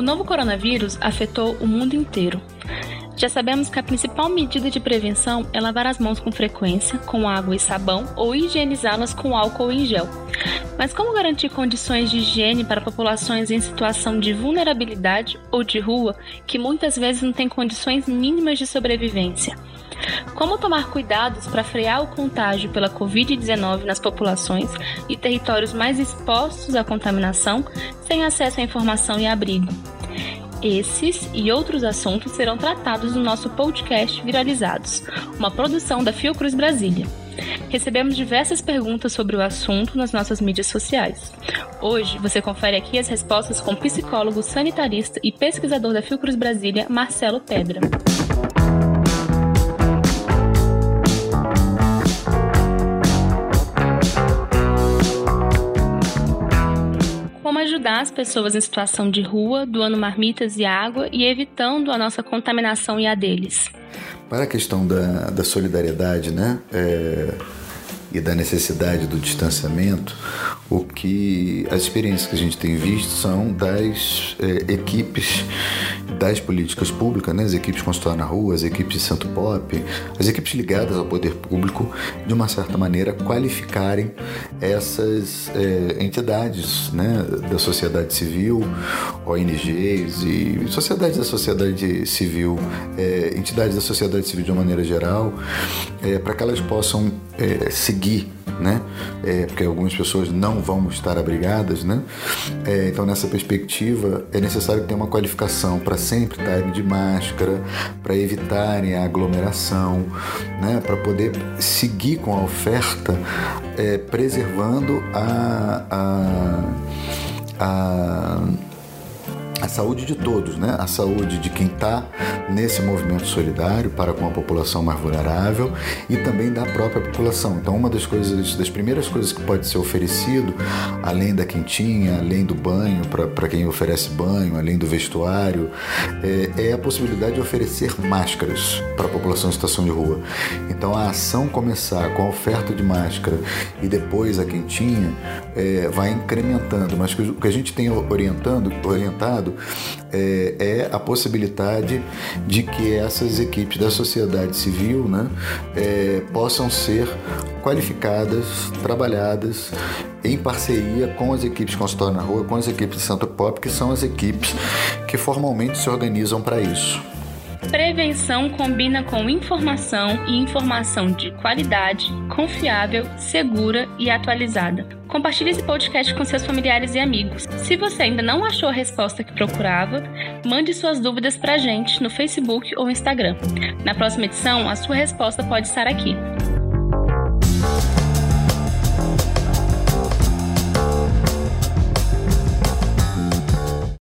O novo coronavírus afetou o mundo inteiro. Já sabemos que a principal medida de prevenção é lavar as mãos com frequência, com água e sabão, ou higienizá-las com álcool em gel. Mas como garantir condições de higiene para populações em situação de vulnerabilidade ou de rua que muitas vezes não têm condições mínimas de sobrevivência? Como tomar cuidados para frear o contágio pela Covid-19 nas populações e territórios mais expostos à contaminação, sem acesso à informação e abrigo? Esses e outros assuntos serão tratados no nosso podcast Viralizados, uma produção da Fiocruz Brasília. Recebemos diversas perguntas sobre o assunto nas nossas mídias sociais. Hoje você confere aqui as respostas com o psicólogo sanitarista e pesquisador da Fiocruz Brasília, Marcelo Pedra. Ajudar as pessoas em situação de rua, doando marmitas e água e evitando a nossa contaminação e a deles. Para a questão da, da solidariedade, né? É e da necessidade do distanciamento, o que as experiências que a gente tem visto são das é, equipes das políticas públicas, né? as equipes consultórias na rua, as equipes de Santo Pop, as equipes ligadas ao poder público, de uma certa maneira qualificarem essas é, entidades né? da sociedade civil, ONGs e sociedades da sociedade civil, é, entidades da sociedade civil de uma maneira geral, é, para que elas possam é, seguir né? É, porque algumas pessoas não vão estar abrigadas, né? É, então, nessa perspectiva, é necessário ter uma qualificação para sempre estarem de máscara, para evitarem a aglomeração, né? Para poder seguir com a oferta, é, preservando a, a, a a saúde de todos, né? A saúde de quem está nesse movimento solidário para com a população mais vulnerável e também da própria população. Então, uma das coisas, das primeiras coisas que pode ser oferecido, além da quentinha, além do banho para quem oferece banho, além do vestuário, é, é, a possibilidade de oferecer máscaras para a população em situação de rua. Então, a ação começar com a oferta de máscara e depois a quentinha é, vai incrementando. Mas o que a gente tem orientando, orientado é, é, a possibilidade de que essas equipes da sociedade civil né, é, possam ser qualificadas, trabalhadas em parceria com as equipes consultório na rua, com as equipes de Santo Pop, que são as equipes que formalmente se organizam para isso. Prevenção combina com informação e informação de qualidade, confiável, segura e atualizada. Compartilhe esse podcast com seus familiares e amigos. Se você ainda não achou a resposta que procurava, mande suas dúvidas para a gente no Facebook ou Instagram. Na próxima edição, a sua resposta pode estar aqui.